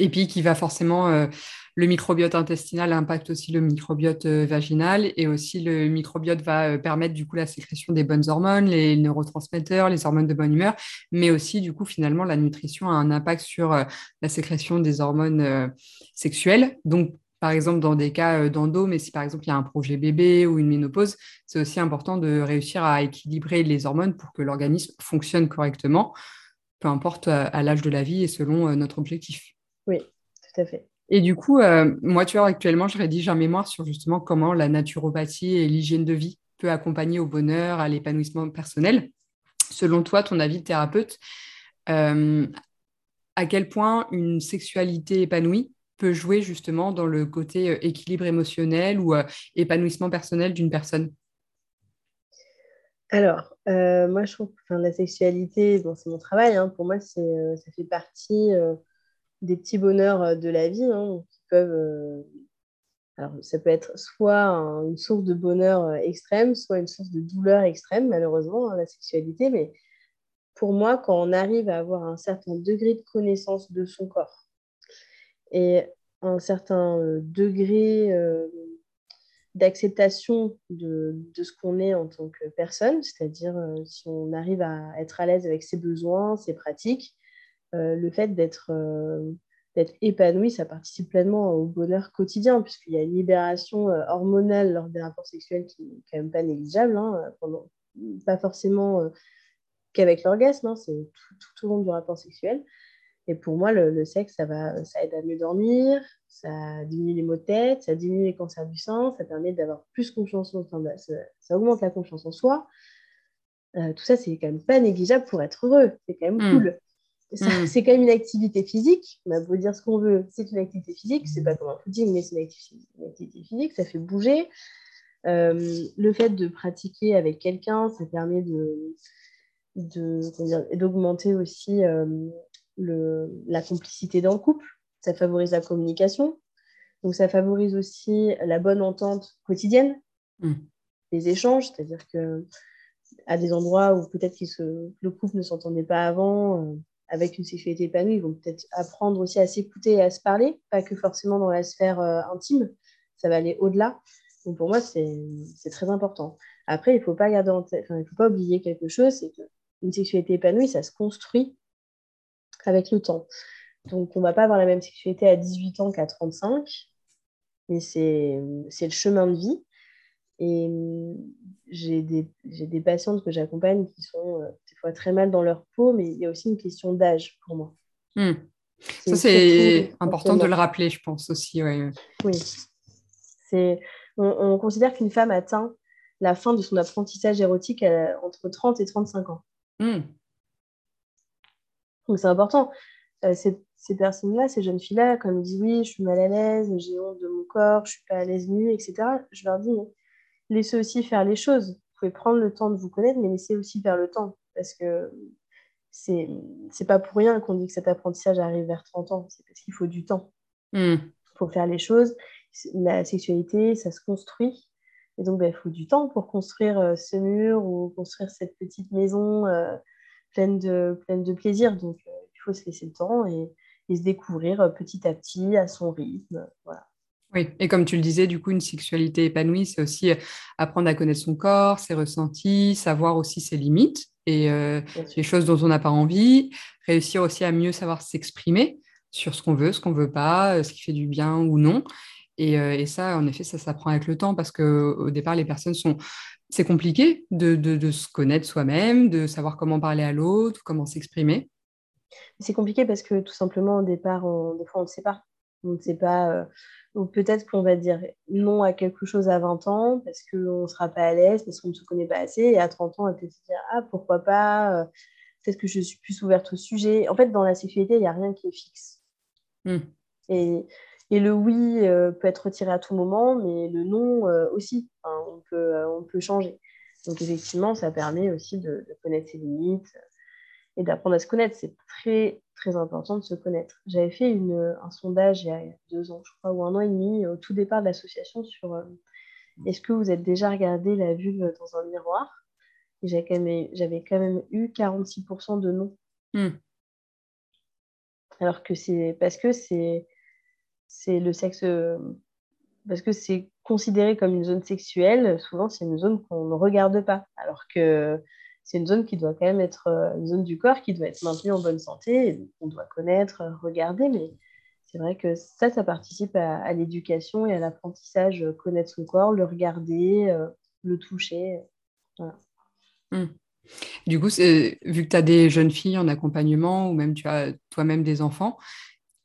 Et puis qui va forcément, euh, le microbiote intestinal impacte aussi le microbiote euh, vaginal et aussi le microbiote va euh, permettre du coup la sécrétion des bonnes hormones, les neurotransmetteurs, les hormones de bonne humeur, mais aussi du coup finalement la nutrition a un impact sur la sécrétion des hormones sexuelles. Donc par exemple dans des cas d'endo, mais si par exemple il y a un projet bébé ou une ménopause, c'est aussi important de réussir à équilibrer les hormones pour que l'organisme fonctionne correctement, peu importe à l'âge de la vie et selon notre objectif. Oui, tout à fait. Et du coup, euh, moi, tu vois, actuellement, je rédige un mémoire sur justement comment la naturopathie et l'hygiène de vie peut accompagner au bonheur, à l'épanouissement personnel. Selon toi, ton avis de thérapeute, euh, à quel point une sexualité épanouie peut jouer justement dans le côté euh, équilibre émotionnel ou épanouissement personnel d'une personne? Alors, moi, je trouve que la sexualité, bon, c'est mon travail. Hein. pour moi, ça fait partie des petits bonheurs euh, de la vie hein, qui peuvent. Euh, alors, ça peut être soit une source de bonheur euh, extrême, soit une source de douleur extrême, malheureusement, hein, la sexualité. Mais pour moi, quand on arrive à avoir un certain degré de connaissance de son corps et un certain degré d'acceptation de, de, ce qu'on est en tant que personne, c'est-à-dire si on arrive à être à l'aise avec ses besoins, ses pratiques, euh, le fait d'être euh, épanoui, ça participe pleinement au bonheur quotidien, puisqu'il y a une libération euh, hormonale lors des rapports sexuels qui n'est quand même pas négligeable, hein, pas forcément qu'avec l'orgasme, hein, c'est tout, au long du rapport sexuel. Et pour moi, le, sexe, ça, va, ça aide à mieux dormir, ça diminue les maux de tête, ça diminue les cancers du sang, ça permet d'avoir plus confiance en soi, ça, ça, augmente la confiance en soi. tout ça, c'est quand même pas négligeable pour être heureux, c'est quand même hmm. cool. Mm. c'est quand même une activité physique. On peut dire ce qu'on veut, c'est une activité physique. C'est pas comme un footing, mais c'est une, activité physique. Ça fait bouger. Euh, le fait de pratiquer avec quelqu'un, ça permet de, d'augmenter aussi euh, le, la complicité dans le couple. Ça favorise la communication. Donc, ça favorise aussi la bonne entente quotidienne, mm. les échanges, c'est-à-dire que à des endroits où peut-être que le couple ne s'entendait pas avant, euh, avec une sexualité épanouie, ils vont peut-être apprendre aussi à s'écouter et à se parler, pas que forcément dans la sphère euh, intime, ça va aller au-delà. Donc pour moi, c'est très important. Après, il ne faut pas garder en tête, il faut pas oublier quelque chose, c'est qu'une sexualité épanouie, ça se construit avec le temps. Donc on ne va pas avoir la même sexualité à 18 ans qu'à 35, mais c'est le chemin de vie. Et j'ai des, des, patientes que j'accompagne qui sont euh, des fois très mal dans leur peau, mais il y a aussi une question d'âge pour moi. Hmm. Ça, c'est important de le rappeler, je pense aussi. Oui. C'est, on, considère qu'une femme atteint la fin de son apprentissage érotique entre 30 et 35 ans. Hmm. Donc c'est important. Euh, ces personnes-là, ces jeunes filles-là, comme elles disent oui, je suis mal à l'aise, j'ai honte de mon corps, je suis pas à l'aise nue, etc. Je leur dis laissez aussi faire les choses. Vous pouvez prendre le temps de vous connaître, mais laissez aussi faire le temps. Parce que c'est n'est pas pour rien qu'on dit que cet apprentissage arrive vers 30 ans. C'est parce qu'il faut du temps. Il hmm. faut faire les choses. La sexualité, ça se construit. Et donc, ben, il faut du temps pour construire euh, ce mur ou construire cette petite maison euh, pleine, de, pleine de plaisir. Donc, euh, il faut se laisser le temps et, se découvrir petit à petit à son rythme. Voilà. Oui, et comme tu le disais, du coup, une sexualité épanouie, c'est aussi apprendre à connaître son corps, ses ressentis, savoir aussi ses limites et les choses dont on n'a pas envie, réussir aussi à mieux savoir s'exprimer sur ce qu'on veut, ce qu'on veut pas, ce qui fait du bien ou non. Et, ça, en effet, ça s'apprend avec le temps parce qu'au départ, les personnes sont c'est compliqué de, se connaître soi-même, de savoir comment parler à l'autre, comment s'exprimer. C'est compliqué parce que tout simplement, au départ, des fois, on ne sait pas. On ne sait pas. Euh, ou peut-être qu'on va dire non à quelque chose à 20 ans parce qu'on ne sera pas à l'aise, parce qu'on ne se connaît pas assez. Et à 30 ans, on va peut-être se dire Ah, pourquoi pas euh, Peut-être que je suis plus ouverte au sujet. En fait, dans la sexualité, il n'y a rien qui est fixe. Hmm. Et et le oui euh, peut être retiré à tout moment, mais le non euh, aussi. on, peut, euh, on peut changer. Donc effectivement, ça permet aussi de, connaître ses limites et d'apprendre à se connaître. C'est très, très important de se connaître. J'avais fait une, un sondage il y a deux ans, je crois, ou un an et demi, au tout départ de l'association, sur est-ce que vous êtes déjà regardé la vulve dans un miroir? Et j'avais quand, même, quand même eu 46% de non. Hmm. Alors que c'est parce que c'est c'est le sexe parce que c'est considéré comme une zone sexuelle, souvent c'est une zone qu'on ne regarde pas, alors que c'est une zone qui doit quand même être euh, une zone du corps qui doit être maintenue en bonne santé, on doit connaître, regarder, mais c'est vrai que ça, ça participe à, l'éducation et à l'apprentissage, connaître son corps, le regarder, euh, le toucher. Mmh. Du coup, vu que tu as des jeunes filles en accompagnement ou même tu as toi-même des enfants,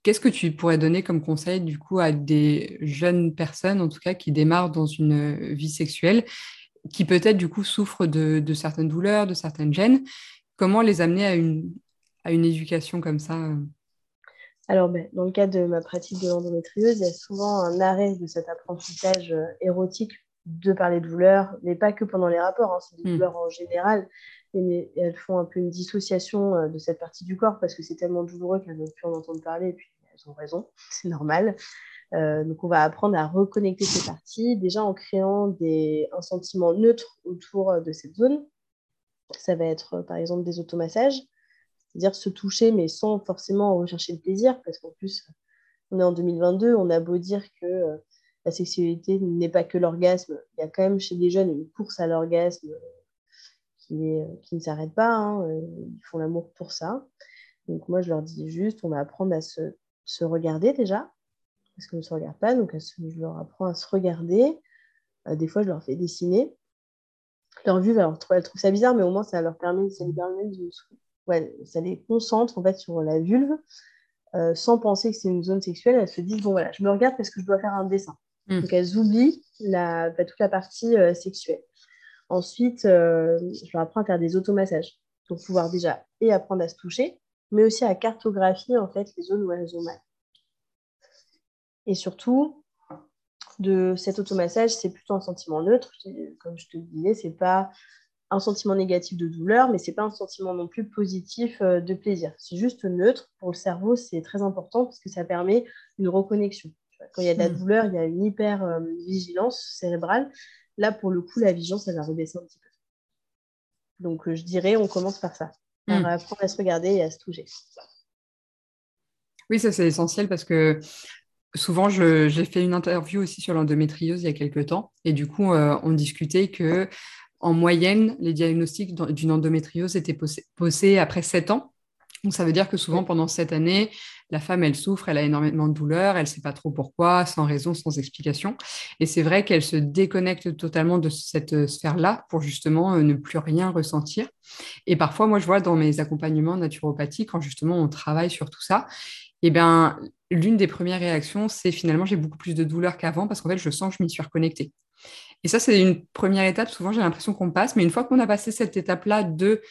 Qu'est-ce que tu pourrais donner comme conseil du coup à des jeunes personnes, en tout cas, qui démarrent dans une vie sexuelle, qui peut-être du coup souffrent de, certaines douleurs, de certaines gênes Comment les amener à une, à une éducation comme ça euh? alors, ben, dans le cadre de ma pratique de l'endométriose, il y a souvent un arrêt de cet apprentissage euh, érotique de parler de douleurs, mais pas que pendant les rapports, hein, c'est des mmh. douleurs en général. Et, elles font un peu une dissociation euh, de cette partie du corps parce que c'est tellement douloureux qu'elles ne veulent plus en entendre parler. Et puis, elles ont raison, c'est normal. Euh, donc, on va apprendre à reconnecter ces parties, déjà en créant des, un sentiment neutre autour de cette zone. Ça va être, par exemple, des automassages, c'est-à-dire se toucher, mais sans forcément rechercher le plaisir, parce qu'en plus, on est en 2022, on a beau dire que euh, la sexualité n'est pas que l'orgasme, il y a quand même chez les jeunes une course à l'orgasme qui, qui, ne s'arrête pas, hein, ils font l'amour pour ça. Donc moi, je leur dis juste, on va apprendre à se se regarder déjà, parce qu'on ne se regarde pas, donc je leur apprends à se regarder. Euh, des fois, je leur fais dessiner. Leur vue, alors, elles trouvent ça bizarre, mais au moins, ça leur permet, ça, de, ouais, ça les concentre en fait sur la vulve, euh, sans penser que c'est une zone sexuelle. Elles se disent, bon voilà, je me regarde parce que je dois faire un dessin. Hmm. Donc, elles oublient la, bah, toute la partie euh, sexuelle. Ensuite, je leur apprends à faire des automassages. Donc, pouvoir déjà et apprendre à se toucher, mais aussi à cartographier en fait les zones où elles ont mal. Et surtout, de cet automassage, c'est plutôt un sentiment neutre. Comme je te disais, c'est pas un sentiment négatif de douleur, mais c'est pas un sentiment non plus positif euh, de plaisir. C'est juste neutre. Pour le cerveau, c'est très important parce que ça permet une reconnexion. Quand il y a de la hmm. douleur, il y a une hyper euh, vigilance cérébrale. Là, pour le coup, la vigilance, elle va rebaisser un petit peu. Donc, euh, je dirais, on commence par ça. On va apprendre à se regarder et à se toucher. Oui, ça c'est essentiel parce que souvent, j'ai fait une interview aussi sur l'endométriose il y a quelques temps et du coup, euh, on discutait que en moyenne, les diagnostics d'une endométriose étaient posés après 7 ans. Donc, ça veut dire que souvent, pendant cette année, la femme, elle souffre, elle a énormément de douleurs, elle ne sait pas trop pourquoi, sans raison, sans explication. Et c'est vrai qu'elle se déconnecte totalement de cette euh, sphère-là pour justement euh, ne plus rien ressentir. Et parfois, moi, je vois dans mes accompagnements naturopathiques, quand justement on travaille sur tout ça, eh bien, l'une des premières réactions, c'est finalement, j'ai beaucoup plus de douleurs qu'avant parce qu'en fait, je sens que je m'y suis reconnectée. Et ça, c'est une première étape. Souvent, j'ai l'impression qu'on passe, mais une fois qu'on a passé cette étape-là de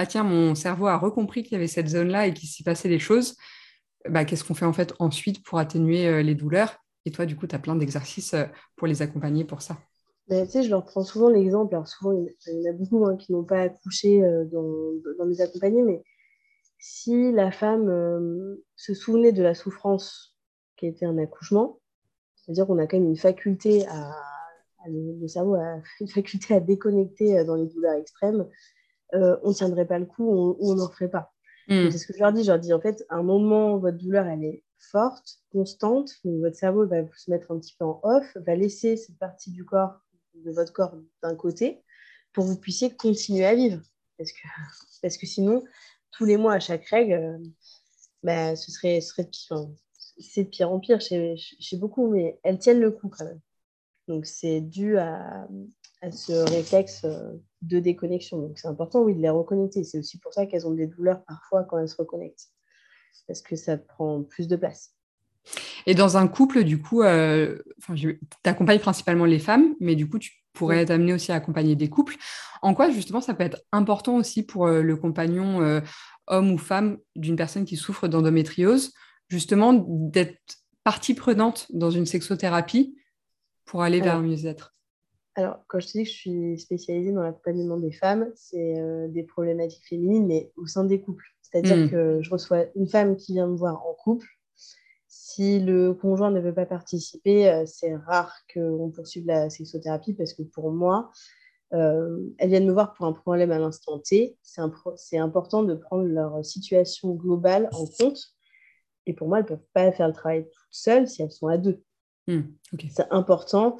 ah tiens, mon cerveau a recompris qu'il y avait cette zone-là et qu'il s'y passait des choses, bah, qu'est-ce qu'on fait en fait ensuite pour atténuer euh, les douleurs? Et toi, du coup, tu as plein d'exercices euh, pour les accompagner pour ça. tu sais, je leur prends souvent l'exemple. Alors, souvent, il y en a beaucoup hein, qui n'ont pas accouché euh, dans, dans, mes accompagnés, mais si la femme se souvenait de la souffrance qui était un accouchement, c'est-à-dire qu'on a quand même une faculté à, le, cerveau une faculté à déconnecter dans les douleurs extrêmes, on ne tiendrait pas le coup, on n'en ferait pas. Mm. C'est ce que je leur dis. Je leur dis, en fait, à un moment, votre douleur, elle est forte, constante. votre cerveau va se mettre un petit peu en off, va laisser cette partie du corps, de votre corps d'un côté, pour que vous puissiez continuer à vivre. Parce que, parce que sinon, tous les mois, à chaque règle, euh, bah, ce serait, ce serait pire, c'est de pire en pire chez, chez, beaucoup, mais elles tiennent le coup quand même. Donc, c'est dû à, à ce réflexe euh, de déconnexion. Donc, c'est important, oui, de les reconnecter. C'est aussi pour ça qu'elles ont des douleurs parfois quand elles se reconnectent, parce que ça prend plus de place. Et dans un couple, du coup, euh, tu accompagnes principalement les femmes, mais du coup, tu pourrais t'amener aussi à accompagner des couples. En quoi, justement, ça peut être important aussi pour euh, le compagnon, euh, homme ou femme, d'une personne qui souffre d'endométriose, justement, d'être partie prenante dans une sexothérapie pour aller vers un mieux-être alors, quand je te dis que je suis spécialisée dans l'accompagnement des femmes, c'est euh, des problématiques féminines, mais au sein des couples. C'est-à-dire hmm. que je reçois une femme qui vient me voir en couple. Si le conjoint ne veut pas participer, euh, c'est rare qu'on poursuive la sexothérapie parce que pour moi, euh, elles viennent me voir pour un problème à l'instant T. C'est important de prendre leur situation globale en compte. Et pour moi, elles ne peuvent pas faire le travail toutes seules si elles sont à deux. Hmm, c'est important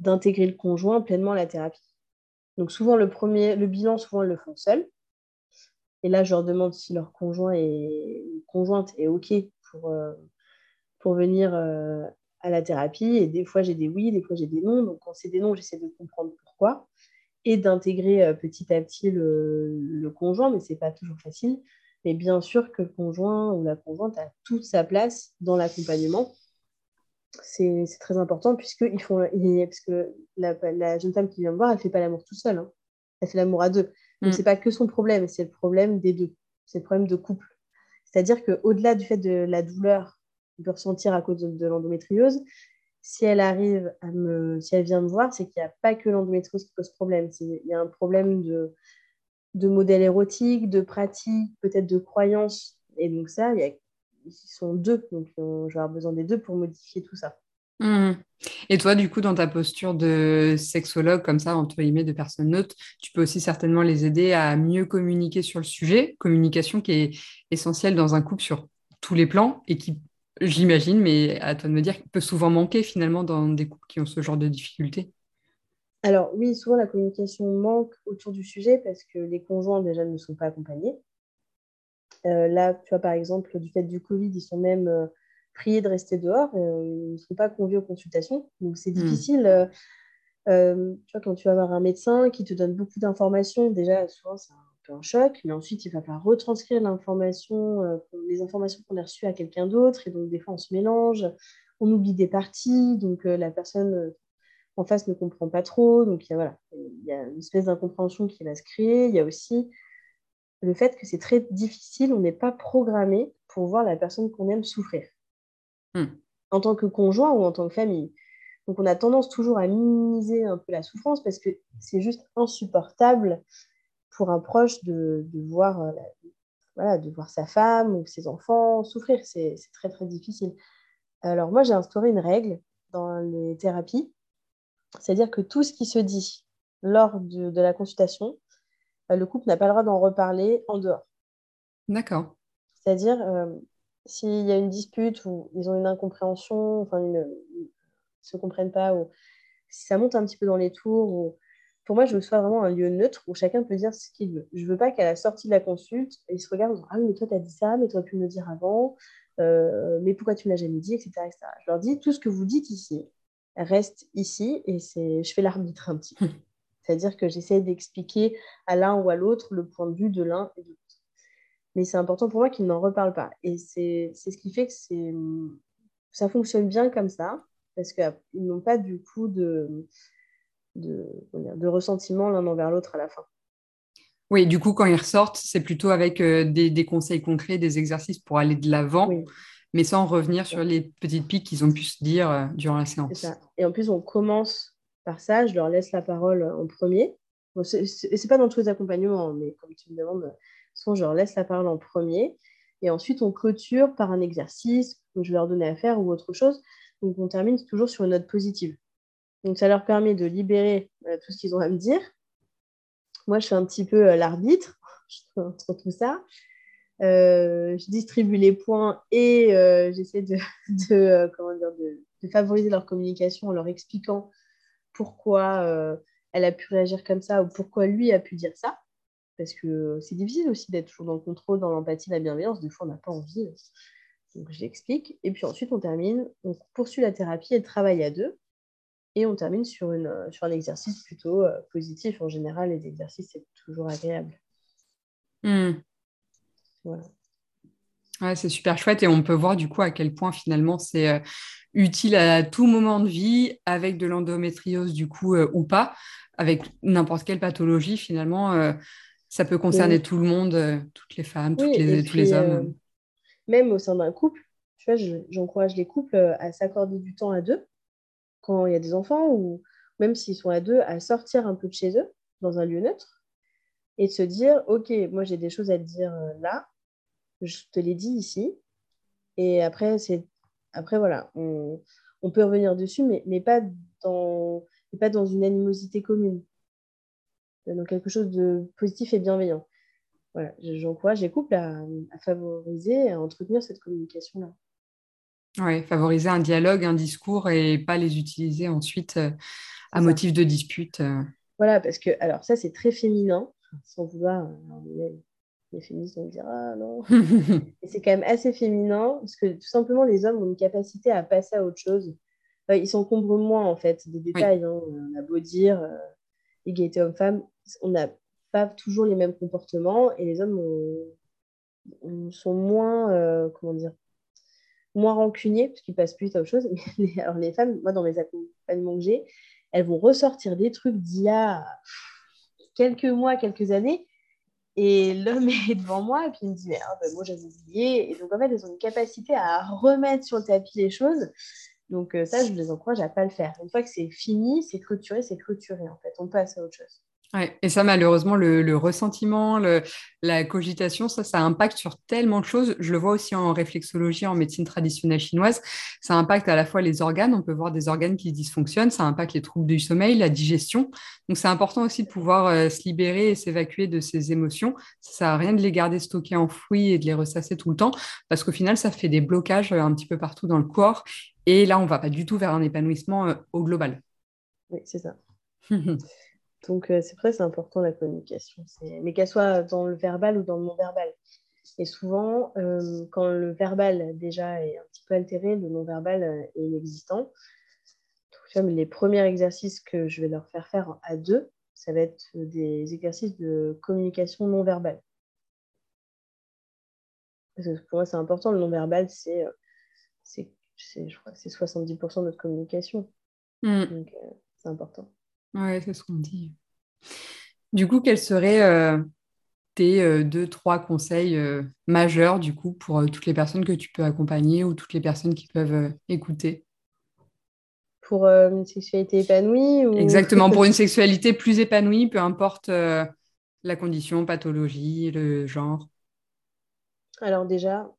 d'intégrer le conjoint pleinement à la thérapie. Donc souvent, le, premier, le bilan, souvent, elles le font seuls. Et là, je leur demande si leur conjoint est, conjointe est OK pour, euh, pour venir euh, à la thérapie. Et des fois, j'ai des oui, des fois, j'ai des non. Donc, quand c'est des non, j'essaie de comprendre pourquoi et d'intégrer petit à petit le, le conjoint, mais ce n'est pas toujours facile. Mais bien sûr que le conjoint ou la conjointe a toute sa place dans l'accompagnement c'est très important puisque font, parce que la, jeune femme qui vient me voir, elle ne fait pas l'amour tout seul. Hein. Elle fait l'amour à deux. Donc, mm. ce n'est pas que son problème, c'est le problème des deux. C'est le problème de couple. C'est-à-dire qu'au-delà du fait de la douleur qu'elle peut ressentir à cause de, l'endométriose, si elle arrive à me, si elle vient me voir, c'est qu'il n'y a pas que l'endométriose qui pose problème. Il y a un problème de, de modèle érotique, de pratique, peut-être de croyance. Et donc ça, il y a ils sont deux, donc euh, j'aurai besoin des deux pour modifier tout ça. Mmh. Et toi, du coup, dans ta posture de sexologue, comme ça, entre guillemets, de personne neutre, tu peux aussi certainement les aider à mieux communiquer sur le sujet, communication qui est essentielle dans un couple sur tous les plans et qui, j'imagine, mais à toi de me dire, peut souvent manquer finalement dans des couples qui ont ce genre de difficultés. Alors oui, souvent la communication manque autour du sujet parce que les conjoints déjà ne sont pas accompagnés. Euh, là, tu vois, par exemple, du fait du Covid, ils sont même euh, priés de rester dehors. Euh, ils ne sont pas conviés aux consultations. Donc, c'est hmm. difficile. tu vois, quand tu vas avoir un médecin qui te donne beaucoup d'informations, déjà, souvent, c'est un peu un choc. Mais ensuite, il va falloir retranscrire l'information, les informations qu'on a reçues à quelqu'un d'autre. Et donc, des fois, on se mélange. On oublie des parties. Donc, la personne en face ne comprend pas trop. Donc, il y a, voilà, il y a une espèce d'incompréhension qui va se créer. Il y a aussi le fait que c'est très difficile, on n'est pas programmé pour voir la personne qu'on aime souffrir, hmm. en tant que conjoint ou en tant que famille. Donc on a tendance toujours à minimiser un peu la souffrance parce que c'est juste insupportable pour un proche de, voir, euh, voilà, de voir sa femme ou ses enfants souffrir. C'est très très difficile. Alors moi j'ai instauré une règle dans les thérapies, c'est-à-dire que tout ce qui se dit lors de la consultation le couple n'a pas le droit d'en reparler en dehors. D'accord. C'est-à-dire, euh, s'il y a une dispute ou ils ont une incompréhension, enfin, ils ne se comprennent pas, ou si ça monte un petit peu dans les tours, ou... pour moi, je veux que ce soit vraiment un lieu neutre où chacun peut dire ce qu'il veut. Je ne veux pas qu'à la sortie de la consulte, ils se regardent Ah oui, mais toi, tu as dit ça, mais tu aurais pu me le dire avant, euh, mais pourquoi tu ne l'as jamais dit, etc., Je leur dis Tout ce que vous dites ici reste ici, et je fais l'arbitre un petit peu. C'est-à-dire que j'essaie d'expliquer à l'un ou à l'autre le point de vue de l'un et de l'autre. Mais c'est important pour moi qu'ils n'en reparlent pas. Et c'est ce qui fait que ça fonctionne bien comme ça, parce qu'ils n'ont pas du coup de, de, de ressentiment l'un envers l'autre à la fin. Oui, du coup, quand ils ressortent, c'est plutôt avec euh, des, conseils concrets, des exercices pour aller de l'avant, mais sans revenir sur les petites piques qu'ils ont pu se dire euh, durant la séance. Ça. Et en plus, on commence par ça, je leur laisse la parole en premier. Bon, ce pas dans tous les accompagnements, mais comme tu me demandes, souvent je leur laisse la parole en premier. Et ensuite, on clôture par un exercice que je leur donner à faire ou autre chose. Donc, on termine toujours sur une note positive. Donc, ça leur permet de libérer euh, tout ce qu'ils ont à me dire. Moi, je fais un petit peu euh, l'arbitre entre tout ça. je distribue les points et j'essaie de, de, de, de, favoriser leur communication en leur expliquant pourquoi elle a pu réagir comme ça ou pourquoi lui a pu dire ça. Parce que c'est difficile aussi d'être toujours dans le contrôle, dans l'empathie, la bienveillance. Des fois, on n'a pas envie. Donc, je l'explique. Et puis ensuite, on termine, on poursuit la thérapie et le travail à deux. Et on termine sur, une, sur un exercice plutôt euh, positif. En général, les exercices, c'est toujours agréable. Hmm. Voilà. Ouais, c'est super chouette et on peut voir du coup à quel point finalement c'est euh, utile à tout moment de vie avec de l'endométriose du coup euh, ou pas, avec n'importe quelle pathologie finalement. ça peut concerner tout le monde, toutes les femmes, toutes les, tous les hommes même au sein d'un couple, tu vois, j'encourage les couples euh, à s'accorder du temps à deux quand il y a des enfants ou même s'ils sont à deux, à sortir un peu de chez eux dans un lieu neutre et de se dire, OK, moi j'ai des choses à te dire euh, là, je te l'ai dit ici. Et après, c'est après voilà, on, peut revenir dessus, mais, mais, pas dans, pas dans une animosité commune, dans quelque chose de positif et bienveillant voilà, j'encourage les couples à, favoriser, à entretenir cette communication-là. Oui, favoriser un dialogue, un discours et pas les utiliser ensuite euh, à motif de dispute. Euh. Voilà, parce que, alors ça, c'est très féminin, sans vouloir. Les, féministes vont dire Ah non. et c'est quand même assez féminin, parce que tout simplement, les hommes ont une capacité à passer à autre chose. ils s'encombrent moins, en fait, des détails. Hein. On a beau dire euh, égalité homme-femme, on a pas toujours les mêmes comportements et les hommes sont moins, euh, comment dire, moins rancuniers parce qu'ils passent plus vite à autre chose. Mais alors les femmes, moi dans mes accompagnements que j'ai, elles vont ressortir des trucs d'il y a quelques mois, quelques années. Et l'homme est devant moi et puis il me dit, ah, ben, moi j'avais oublié. Et donc en fait, elles ont une capacité à remettre sur le tapis les choses. Donc euh, ça, je les encourage à pas le faire. Une fois que c'est fini, c'est clôturé, c'est clôturé en fait. On passe à autre chose. Ouais, et ça, malheureusement, le, ressentiment, la cogitation, ça, ça impacte sur tellement de choses. Je le vois aussi en réflexologie, en médecine traditionnelle chinoise. Ça impacte à la fois les organes. On peut voir des organes qui dysfonctionnent. Ça impacte les troubles du sommeil, la digestion. Donc, c'est important aussi de pouvoir euh, se libérer et s'évacuer de ces émotions. Ça sert à rien de les garder stockées enfouies et de les ressasser tout le temps, parce qu'au final, ça fait des blocages euh, un petit peu partout dans le corps. Et là, on va pas du tout vers un épanouissement euh, au global. Oui, c'est ça. Donc, euh, c'est vrai, c'est important la communication. Mais qu'elle soit dans le verbal ou dans le non-verbal. Et souvent, euh, quand le verbal déjà est un petit peu altéré, le non-verbal euh, est inexistant. Donc, les premiers exercices que je vais leur faire faire à deux, ça va être des exercices de communication non-verbale. Parce que pour moi, c'est important. Le non-verbal, c'est, je crois que c'est 70% de notre communication. Hmm. Donc, c'est important. Oui, c'est ce qu'on dit. Du coup, quels seraient euh, tes euh, deux, trois conseils euh, majeurs du coup pour toutes les personnes que tu peux accompagner ou toutes les personnes qui peuvent écouter? Pour une sexualité épanouie Exactement, pour une sexualité plus épanouie, peu importe la condition, pathologie, le genre. Alors déjà,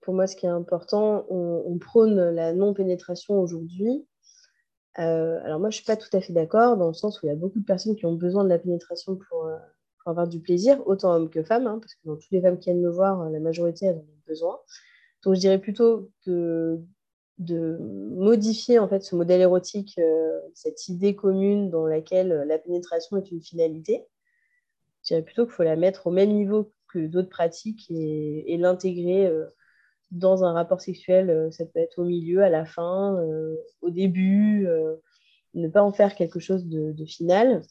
pour moi, ce qui est important, on prône la non-pénétration aujourd'hui euh, alors moi, je ne suis pas tout à fait d'accord, dans le sens où il y a beaucoup de personnes qui ont besoin de la pénétration pour, euh, avoir du plaisir, autant hommes que femmes, hein, parce que dans toutes les femmes qui viennent me voir, euh, la majorité, elles en ont besoin. Donc je dirais plutôt de, de modifier en fait ce modèle érotique, cette idée commune dans laquelle la pénétration est une finalité. Je dirais plutôt qu'il faut la mettre au même niveau que d'autres pratiques et, et l'intégrer dans un rapport sexuel, euh, ça peut être au milieu, à la fin, euh, au début, euh, ne pas en faire quelque chose de, final.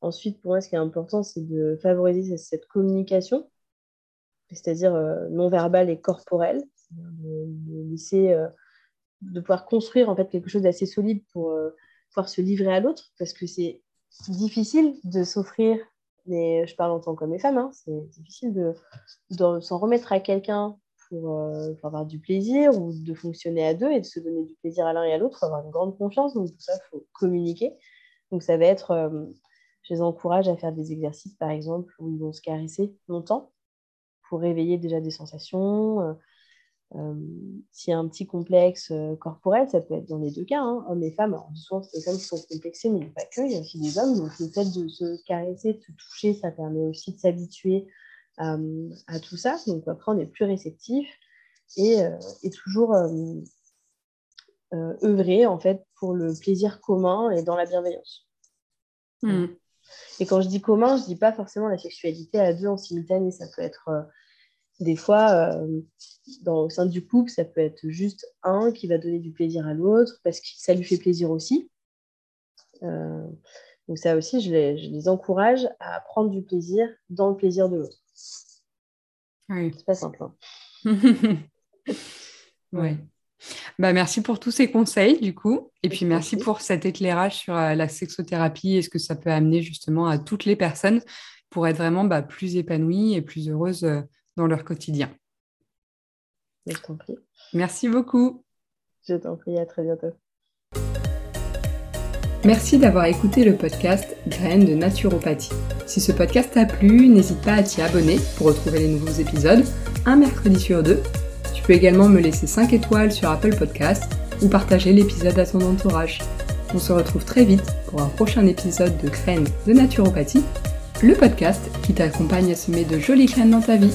Ensuite, pour moi, ce qui est important, c'est de favoriser cette communication, c'est-à-dire non verbale et corporelle, de, laisser, de pouvoir construire en fait quelque chose d'assez solide pour pouvoir se livrer à l'autre, parce que c'est difficile de s'offrir, mais je parle en tant qu'homme et femme, hein, c'est difficile de, de s'en remettre à quelqu'un euh, pour, avoir du plaisir ou de fonctionner à deux et de se donner du plaisir à l'un et à l'autre, avoir une grande confiance. Donc, tout ça, il faut communiquer. Donc, ça va être, euh, je les encourage à faire des exercices, par exemple, où ils vont se caresser longtemps pour réveiller déjà des sensations. Euh, s'il y a un petit complexe corporel, ça peut être dans les deux cas, hein, hommes et femmes. Alors, souvent, c'est les femmes qui sont complexées, mais pas que, il y a aussi des hommes. Donc, le fait de se caresser, de se toucher, ça permet aussi de s'habituer à, tout ça. Donc après, on est plus réceptif et, et toujours œuvrer en fait pour le plaisir commun et dans la bienveillance. Hmm. Et quand je dis commun, je ne dis pas forcément la sexualité à deux en simultané. Ça peut être euh, des fois, euh, dans, au sein du couple, ça peut être juste un qui va donner du plaisir à l'autre parce que ça lui fait plaisir aussi. Euh, donc ça aussi, je les, je les, encourage à prendre du plaisir dans le plaisir de l'autre. Oui. C'est pas simple. Hein. oui. Bah, merci pour tous ces conseils, du coup. Et puis, merci pour cet éclairage sur euh, la sexothérapie et ce que ça peut amener justement à toutes les personnes pour être vraiment bah, plus épanouies et plus heureuses euh, dans leur quotidien. Je t'en prie. Merci beaucoup. Je t'en prie, à très bientôt. Merci d'avoir écouté le podcast Graines de naturopathie. Si ce podcast t'a plu, n'hésite pas à t'y abonner pour retrouver les nouveaux épisodes un mercredi sur deux tu peux également me laisser 5 étoiles sur Apple Podcast ou partager l'épisode à ton entourage. On se retrouve très vite pour un prochain épisode de Graines de naturopathie, le podcast qui t'accompagne à semer de jolies graines dans ta vie.